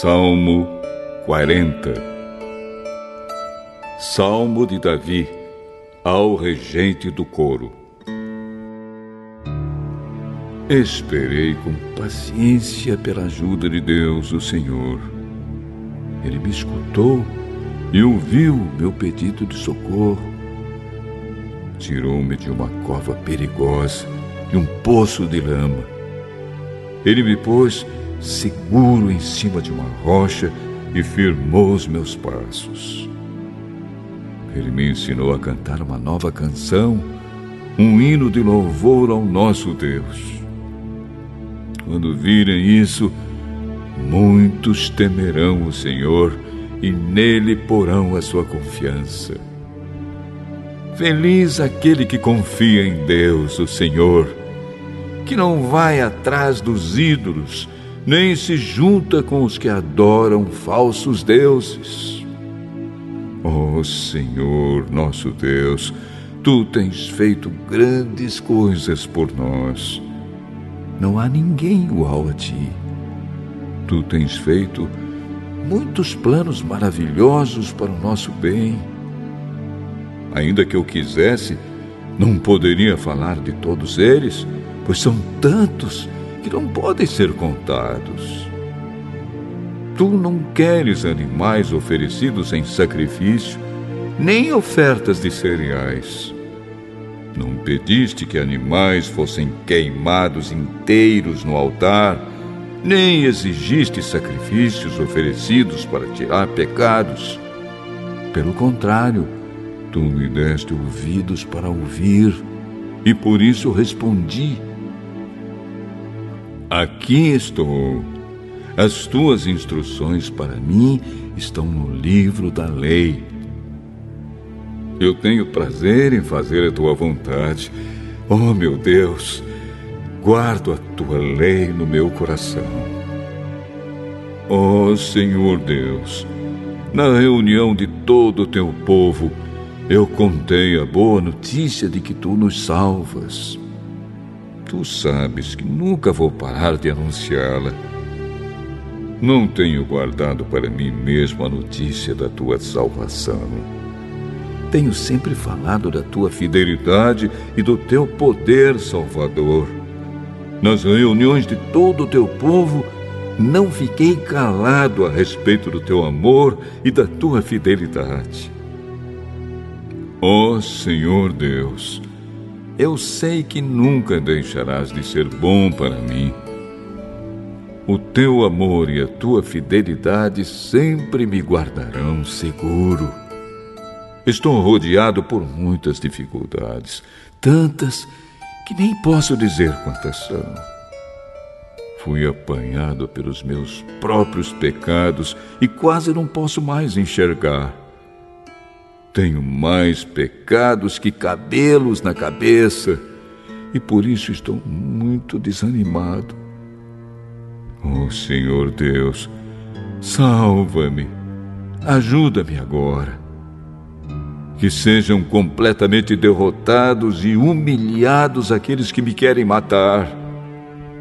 Salmo 40 Salmo de Davi ao regente do coro. Esperei com paciência pela ajuda de Deus, o Senhor. Ele me escutou e ouviu meu pedido de socorro. Tirou-me de uma cova perigosa, de um poço de lama. Ele me pôs seguro em cima de uma rocha e firmou os meus passos. Ele me ensinou a cantar uma nova canção, um hino de louvor ao nosso Deus. Quando virem isso, muitos temerão o Senhor e nele porão a sua confiança. Feliz aquele que confia em Deus, o Senhor, que não vai atrás dos ídolos, nem se junta com os que adoram falsos deuses. Ó oh, Senhor, nosso Deus, tu tens feito grandes coisas por nós. Não há ninguém igual a ti. Tu tens feito muitos planos maravilhosos para o nosso bem. Ainda que eu quisesse, não poderia falar de todos eles, pois são tantos que não podem ser contados. Tu não queres animais oferecidos em sacrifício, nem ofertas de cereais. Não pediste que animais fossem queimados inteiros no altar, nem exigiste sacrifícios oferecidos para tirar pecados. Pelo contrário, tu me deste ouvidos para ouvir, e por isso respondi Aqui estou. As tuas instruções para mim estão no livro da lei. Eu tenho prazer em fazer a tua vontade. Oh, meu Deus, guardo a tua lei no meu coração. Oh, Senhor Deus, na reunião de todo o teu povo, eu contei a boa notícia de que tu nos salvas. Tu sabes que nunca vou parar de anunciá-la. Não tenho guardado para mim mesmo a notícia da tua salvação. Tenho sempre falado da tua fidelidade e do teu poder salvador. Nas reuniões de todo o teu povo, não fiquei calado a respeito do teu amor e da tua fidelidade. Ó oh, Senhor Deus, eu sei que nunca deixarás de ser bom para mim. O teu amor e a tua fidelidade sempre me guardarão seguro. Estou rodeado por muitas dificuldades, tantas que nem posso dizer quantas são. Fui apanhado pelos meus próprios pecados e quase não posso mais enxergar. Tenho mais pecados que cabelos na cabeça e por isso estou muito desanimado. Oh Senhor Deus, salva-me, ajuda-me agora. Que sejam completamente derrotados e humilhados aqueles que me querem matar.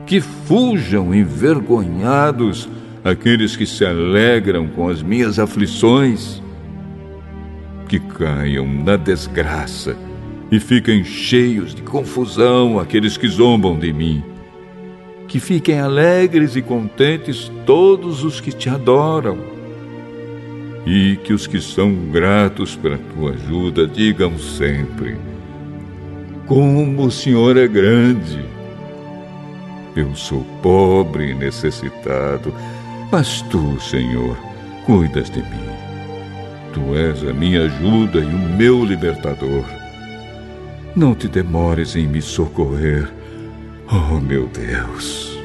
Que fujam envergonhados aqueles que se alegram com as minhas aflições que caiam na desgraça e fiquem cheios de confusão aqueles que zombam de mim. Que fiquem alegres e contentes todos os que te adoram. E que os que são gratos pela tua ajuda digam sempre: Como o Senhor é grande! Eu sou pobre e necessitado, mas tu, Senhor, cuidas de mim. Tu és a minha ajuda e o meu libertador. Não te demores em me socorrer, oh meu Deus.